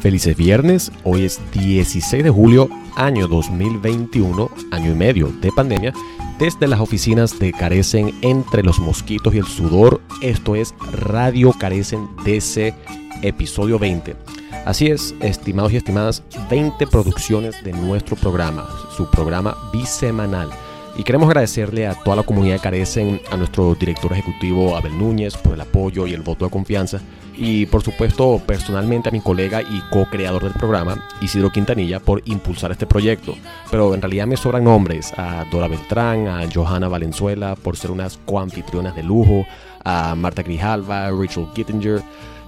Felices viernes, hoy es 16 de julio, año 2021, año y medio de pandemia. Desde las oficinas de Carecen entre los mosquitos y el sudor, esto es Radio Carecen DC, episodio 20. Así es, estimados y estimadas, 20 producciones de nuestro programa, su programa bisemanal y queremos agradecerle a toda la comunidad de Carecen, a nuestro director ejecutivo Abel Núñez por el apoyo y el voto de confianza. Y por supuesto, personalmente a mi colega y co-creador del programa, Isidro Quintanilla, por impulsar este proyecto. Pero en realidad me sobran nombres, a Dora Beltrán, a Johanna Valenzuela, por ser unas coanfitrionas de lujo, a Marta Grijalva, Rachel Gittinger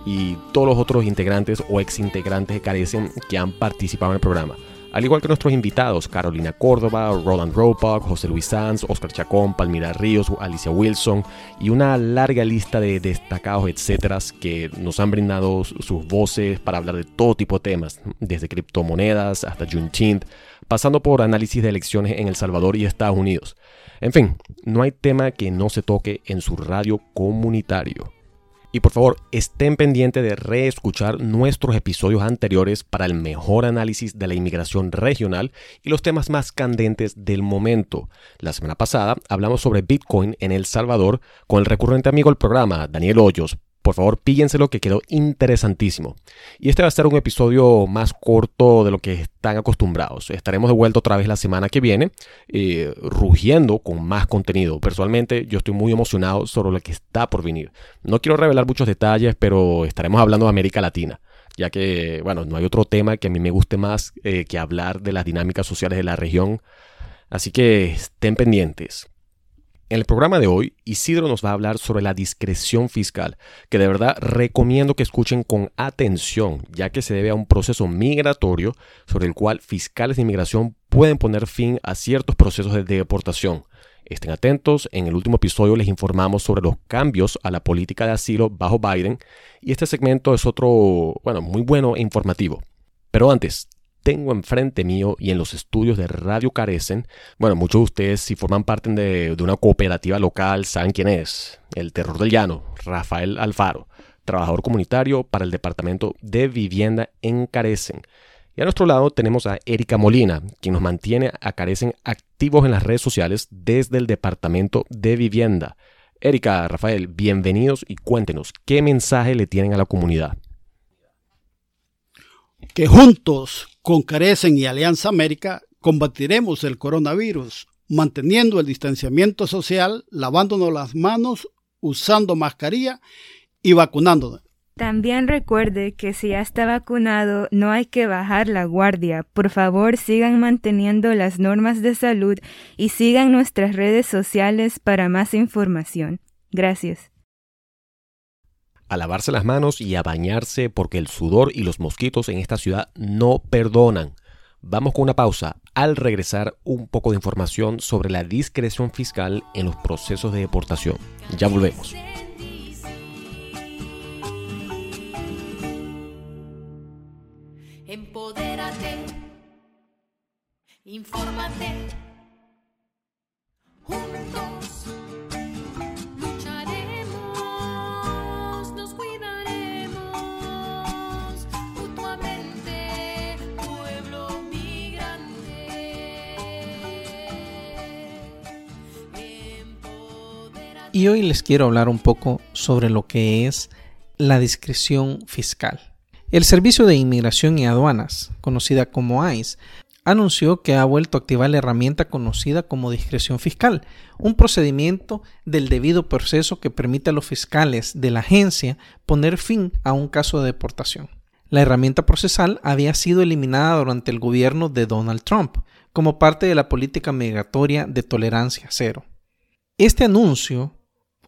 y todos los otros integrantes o ex integrantes de Carecen que han participado en el programa. Al igual que nuestros invitados, Carolina Córdoba, Roland Ropak, José Luis Sanz, Oscar Chacón, Palmira Ríos, Alicia Wilson y una larga lista de destacados etcétera que nos han brindado sus voces para hablar de todo tipo de temas, desde criptomonedas hasta Juneteenth, pasando por análisis de elecciones en El Salvador y Estados Unidos. En fin, no hay tema que no se toque en su radio comunitario. Y por favor, estén pendientes de reescuchar nuestros episodios anteriores para el mejor análisis de la inmigración regional y los temas más candentes del momento. La semana pasada hablamos sobre Bitcoin en El Salvador con el recurrente amigo del programa, Daniel Hoyos, por favor, píllenselo que quedó interesantísimo. Y este va a ser un episodio más corto de lo que están acostumbrados. Estaremos de vuelta otra vez la semana que viene, eh, rugiendo con más contenido. Personalmente, yo estoy muy emocionado sobre lo que está por venir. No quiero revelar muchos detalles, pero estaremos hablando de América Latina ya que, bueno, no hay otro tema que a mí me guste más eh, que hablar de las dinámicas sociales de la región. Así que estén pendientes. En el programa de hoy, Isidro nos va a hablar sobre la discreción fiscal, que de verdad recomiendo que escuchen con atención, ya que se debe a un proceso migratorio sobre el cual fiscales de inmigración pueden poner fin a ciertos procesos de deportación. Estén atentos, en el último episodio les informamos sobre los cambios a la política de asilo bajo Biden y este segmento es otro, bueno, muy bueno e informativo. Pero antes, tengo enfrente mío y en los estudios de Radio Carecen, bueno, muchos de ustedes si forman parte de, una cooperativa local saben quién es, el terror del llano, Rafael Alfaro, trabajador comunitario para el Departamento de Vivienda en Carecen. Y a nuestro lado tenemos a Erika Molina, quien nos mantiene a Carecen activos en las redes sociales desde el Departamento de Vivienda. Erika, Rafael, bienvenidos y cuéntenos qué mensaje le tienen a la comunidad que juntos con Carecen y Alianza América combatiremos el coronavirus, manteniendo el distanciamiento social, lavándonos las manos, usando mascarilla y vacunándonos. También recuerde que si ya está vacunado no hay que bajar la guardia. Por favor sigan manteniendo las normas de salud y sigan nuestras redes sociales para más información. Gracias a lavarse las manos y a bañarse porque el sudor y los mosquitos en esta ciudad no perdonan. Vamos con una pausa. Al regresar, un poco de información sobre la discreción fiscal en los procesos de deportación. Ya volvemos. Empodérate. Infórmate. Juntos Y hoy les quiero hablar un poco sobre lo que es la discreción fiscal. El Servicio de Inmigración y Aduanas, conocida como ICE, anunció que ha vuelto a activar la herramienta conocida como discreción fiscal, un procedimiento del debido proceso que permite a los fiscales de la agencia poner fin a un caso de deportación. La herramienta procesal había sido eliminada durante el gobierno de Donald Trump como parte de la política migratoria de tolerancia cero. Este anuncio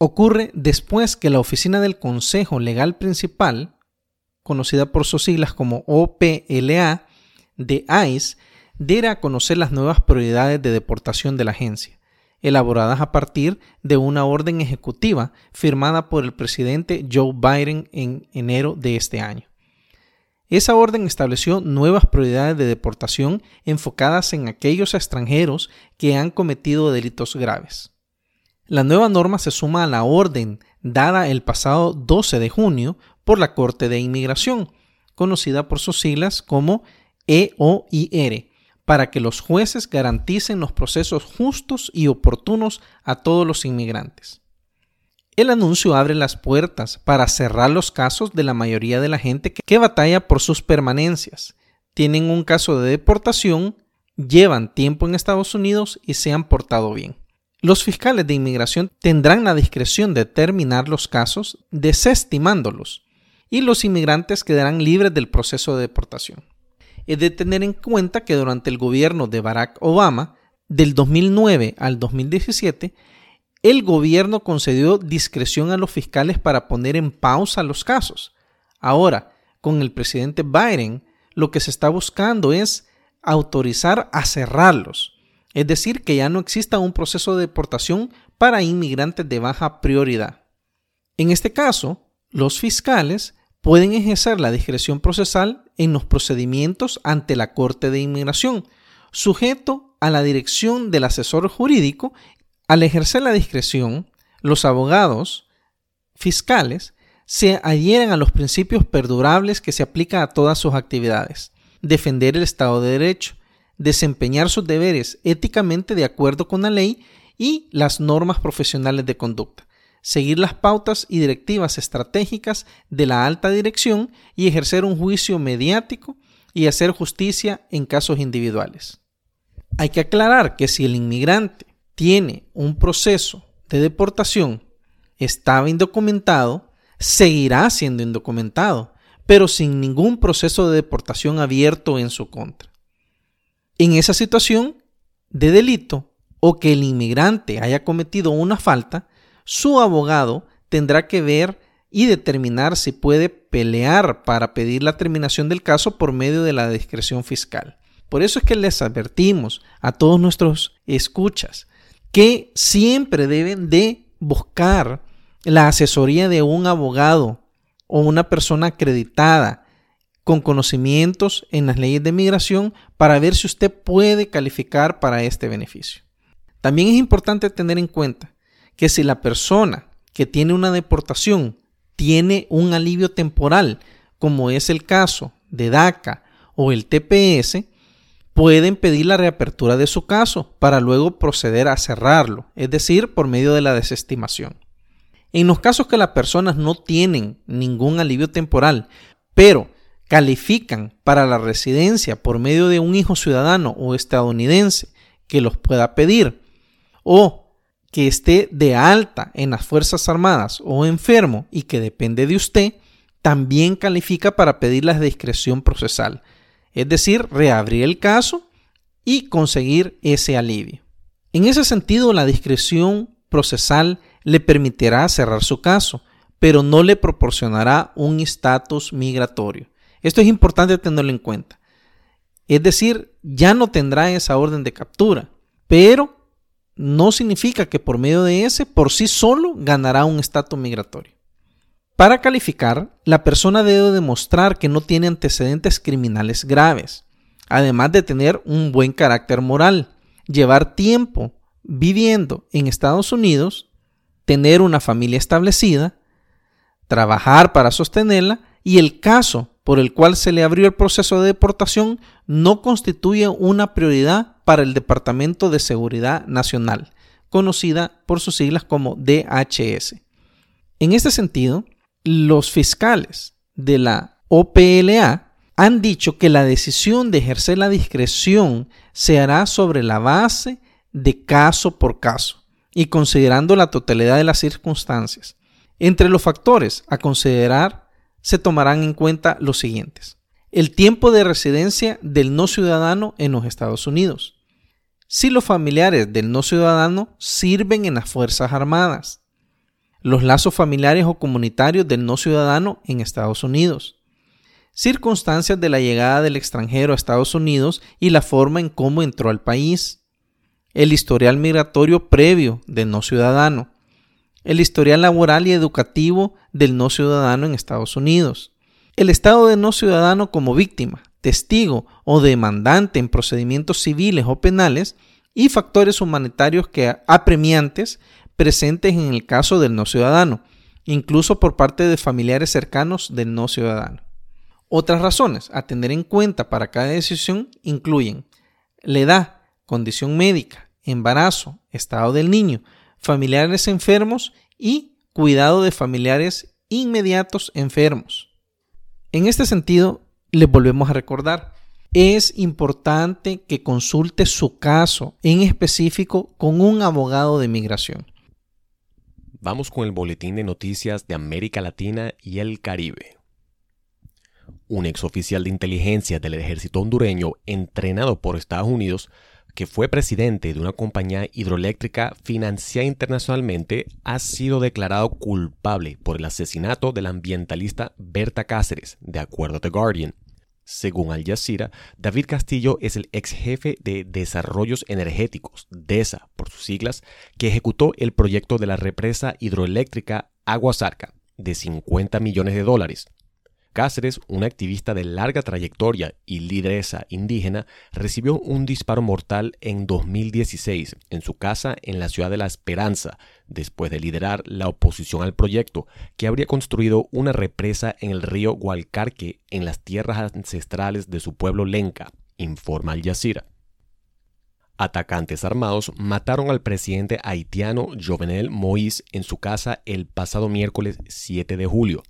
ocurre después que la Oficina del Consejo Legal Principal, conocida por sus siglas como OPLA, de ICE, diera a conocer las nuevas prioridades de deportación de la agencia, elaboradas a partir de una orden ejecutiva firmada por el presidente Joe Biden en enero de este año. Esa orden estableció nuevas prioridades de deportación enfocadas en aquellos extranjeros que han cometido delitos graves. La nueva norma se suma a la orden dada el pasado 12 de junio por la Corte de Inmigración, conocida por sus siglas como EOIR, para que los jueces garanticen los procesos justos y oportunos a todos los inmigrantes. El anuncio abre las puertas para cerrar los casos de la mayoría de la gente que batalla por sus permanencias. Tienen un caso de deportación, llevan tiempo en Estados Unidos y se han portado bien. Los fiscales de inmigración tendrán la discreción de terminar los casos desestimándolos y los inmigrantes quedarán libres del proceso de deportación. Es de tener en cuenta que durante el gobierno de Barack Obama, del 2009 al 2017, el gobierno concedió discreción a los fiscales para poner en pausa los casos. Ahora, con el presidente Biden, lo que se está buscando es autorizar a cerrarlos, es decir, que ya no exista un proceso de deportación para inmigrantes de baja prioridad. En este caso, los fiscales pueden ejercer la discreción procesal en los procedimientos ante la Corte de Inmigración, sujeto a la dirección del asesor jurídico. Al ejercer la discreción, los abogados fiscales se adhieren a los principios perdurables que se aplican a todas sus actividades. Defender el Estado de Derecho, desempeñar sus deberes éticamente de acuerdo con la ley y las normas profesionales de conducta seguir las pautas y directivas estratégicas de la alta dirección y ejercer un juicio mediático y hacer justicia en casos individuales. Hay que aclarar que si el inmigrante tiene un proceso de deportación, estaba indocumentado, seguirá siendo indocumentado, pero sin ningún proceso de deportación abierto en su contra. En esa situación de delito o que el inmigrante haya cometido una falta, su abogado tendrá que ver y determinar si puede pelear para pedir la terminación del caso por medio de la discreción fiscal. Por eso es que les advertimos a todos nuestros escuchas que siempre deben de buscar la asesoría de un abogado o una persona acreditada con conocimientos en las leyes de migración para ver si usted puede calificar para este beneficio. También es importante tener en cuenta que si la persona que tiene una deportación tiene un alivio temporal, como es el caso de DACA o el TPS, pueden pedir la reapertura de su caso para luego proceder a cerrarlo, es decir, por medio de la desestimación. En los casos que las personas no tienen ningún alivio temporal, pero califican para la residencia por medio de un hijo ciudadano o estadounidense que los pueda pedir, o que esté de alta en las Fuerzas Armadas o enfermo y que depende de usted, también califica para pedir la discreción procesal, es decir, reabrir el caso y conseguir ese alivio. En ese sentido, la discreción procesal le permitirá cerrar su caso, pero no le proporcionará un estatus migratorio. Esto es importante tenerlo en cuenta. Es decir, ya no tendrá esa orden de captura, pero no significa que por medio de ese por sí solo ganará un estatus migratorio. Para calificar, la persona debe demostrar que no tiene antecedentes criminales graves, además de tener un buen carácter moral, llevar tiempo viviendo en Estados Unidos, tener una familia establecida, trabajar para sostenerla y el caso por el cual se le abrió el proceso de deportación no constituye una prioridad para el Departamento de Seguridad Nacional, conocida por sus siglas como DHS. En este sentido, los fiscales de la OPLA han dicho que la decisión de ejercer la discreción se hará sobre la base de caso por caso y considerando la totalidad de las circunstancias. Entre los factores a considerar se tomarán en cuenta los siguientes. El tiempo de residencia del no ciudadano en los Estados Unidos. Si los familiares del no ciudadano sirven en las Fuerzas Armadas. Los lazos familiares o comunitarios del no ciudadano en Estados Unidos. Circunstancias de la llegada del extranjero a Estados Unidos y la forma en cómo entró al país. El historial migratorio previo del no ciudadano el historial laboral y educativo del no ciudadano en Estados Unidos, el estado de no ciudadano como víctima, testigo o demandante en procedimientos civiles o penales y factores humanitarios que apremiantes presentes en el caso del no ciudadano, incluso por parte de familiares cercanos del no ciudadano. Otras razones a tener en cuenta para cada decisión incluyen la edad, condición médica, embarazo, estado del niño, familiares enfermos y cuidado de familiares inmediatos enfermos. En este sentido, le volvemos a recordar, es importante que consulte su caso en específico con un abogado de migración. Vamos con el boletín de noticias de América Latina y el Caribe. Un exoficial de inteligencia del ejército hondureño entrenado por Estados Unidos que fue presidente de una compañía hidroeléctrica financiada internacionalmente, ha sido declarado culpable por el asesinato de la ambientalista Berta Cáceres, de acuerdo a The Guardian. Según Al Jazeera, David Castillo es el ex jefe de Desarrollos Energéticos, DESA por sus siglas, que ejecutó el proyecto de la represa hidroeléctrica Aguasarca, de 50 millones de dólares, Cáceres, una activista de larga trayectoria y lideresa indígena, recibió un disparo mortal en 2016 en su casa en la ciudad de La Esperanza, después de liderar la oposición al proyecto, que habría construido una represa en el río Gualcarque en las tierras ancestrales de su pueblo Lenca, informa Al Jazeera. Atacantes armados mataron al presidente haitiano Jovenel Moïse en su casa el pasado miércoles 7 de julio.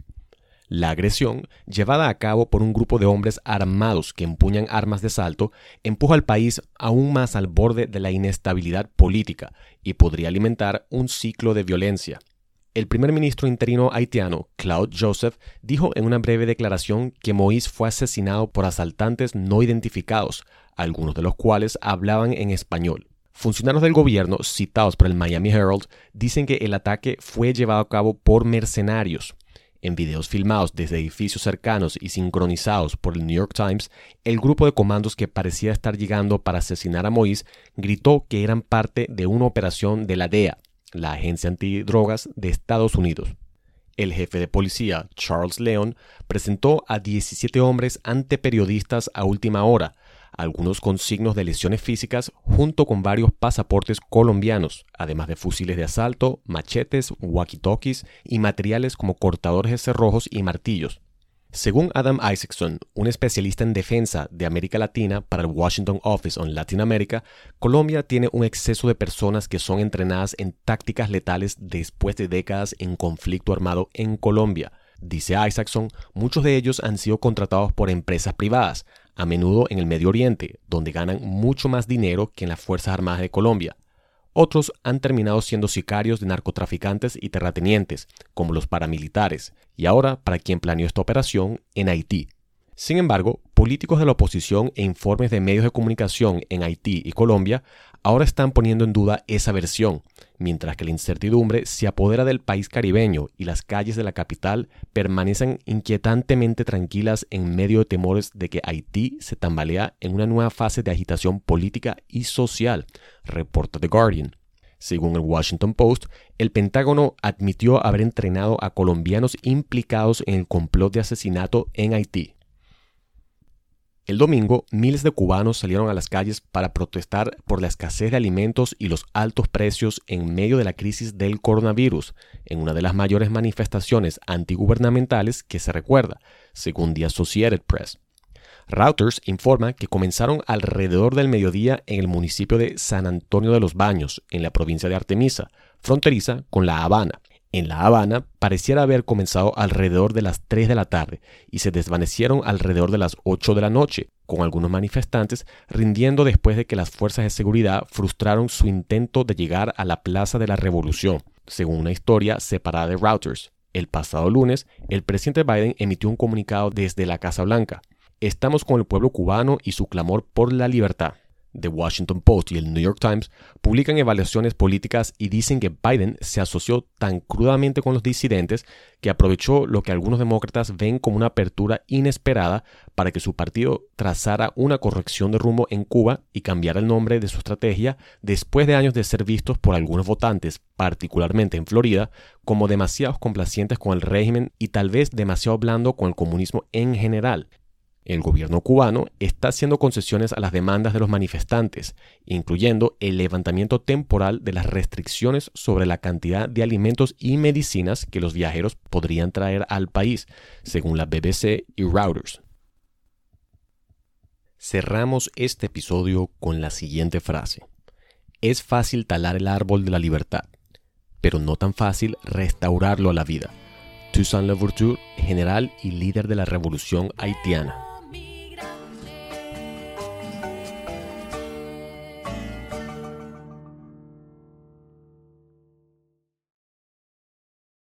La agresión, llevada a cabo por un grupo de hombres armados que empuñan armas de salto, empuja al país aún más al borde de la inestabilidad política y podría alimentar un ciclo de violencia. El primer ministro interino haitiano, Claude Joseph, dijo en una breve declaración que Moïse fue asesinado por asaltantes no identificados, algunos de los cuales hablaban en español. Funcionarios del gobierno citados por el Miami Herald dicen que el ataque fue llevado a cabo por mercenarios, en videos filmados desde edificios cercanos y sincronizados por el New York Times, el grupo de comandos que parecía estar llegando para asesinar a Moïse gritó que eran parte de una operación de la DEA, la agencia antidrogas de Estados Unidos. El jefe de policía, Charles Leon, presentó a 17 hombres ante periodistas a última hora, algunos con signos de lesiones físicas, junto con varios pasaportes colombianos, además de fusiles de asalto, machetes, walkie-talkies y materiales como cortadores de cerrojos y martillos. Según Adam Isaacson, un especialista en defensa de América Latina para el Washington Office on Latin America, Colombia tiene un exceso de personas que son entrenadas en tácticas letales después de décadas en conflicto armado en Colombia. Dice Isaacson, muchos de ellos han sido contratados por empresas privadas, a menudo en el Medio Oriente, donde ganan mucho más dinero que en las Fuerzas Armadas de Colombia. Otros han terminado siendo sicarios de narcotraficantes y terratenientes, como los paramilitares, y ahora para quien planeó esta operación en Haití. Sin embargo, políticos de la oposición e informes de medios de comunicación en Haití y Colombia ahora están poniendo en duda esa versión, mientras que la incertidumbre se apodera del país caribeño y las calles de la capital permanecen inquietantemente tranquilas en medio de temores de que Haití se tambalea en una nueva fase de agitación política y social, reporta The Guardian. Según el Washington Post, el Pentágono admitió haber entrenado a colombianos implicados en el complot de asesinato en Haití. El domingo, miles de cubanos salieron a las calles para protestar por la escasez de alimentos y los altos precios en medio de la crisis del coronavirus, en una de las mayores manifestaciones antigubernamentales que se recuerda, según The Associated Press. Reuters informa que comenzaron alrededor del mediodía en el municipio de San Antonio de los Baños, en la provincia de Artemisa, fronteriza con La Habana, en La Habana pareciera haber comenzado alrededor de las 3 de la tarde y se desvanecieron alrededor de las 8 de la noche, con algunos manifestantes rindiendo después de que las fuerzas de seguridad frustraron su intento de llegar a la Plaza de la Revolución, según una historia separada de Reuters. El pasado lunes, el presidente Biden emitió un comunicado desde la Casa Blanca. Estamos con el pueblo cubano y su clamor por la libertad. The Washington Post y el New York Times publican evaluaciones políticas y dicen que Biden se asoció tan crudamente con los disidentes que aprovechó lo que algunos demócratas ven como una apertura inesperada para que su partido trazara una corrección de rumbo en Cuba y cambiara el nombre de su estrategia después de años de ser vistos por algunos votantes, particularmente en Florida, como demasiados complacientes con el régimen y tal vez demasiado blando con el comunismo en general. El gobierno cubano está haciendo concesiones a las demandas de los manifestantes, incluyendo el levantamiento temporal de las restricciones sobre la cantidad de alimentos y medicinas que los viajeros podrían traer al país, según la BBC y Reuters. Cerramos este episodio con la siguiente frase. Es fácil talar el árbol de la libertad, pero no tan fácil restaurarlo a la vida. Toussaint Louverture, general y líder de la revolución haitiana.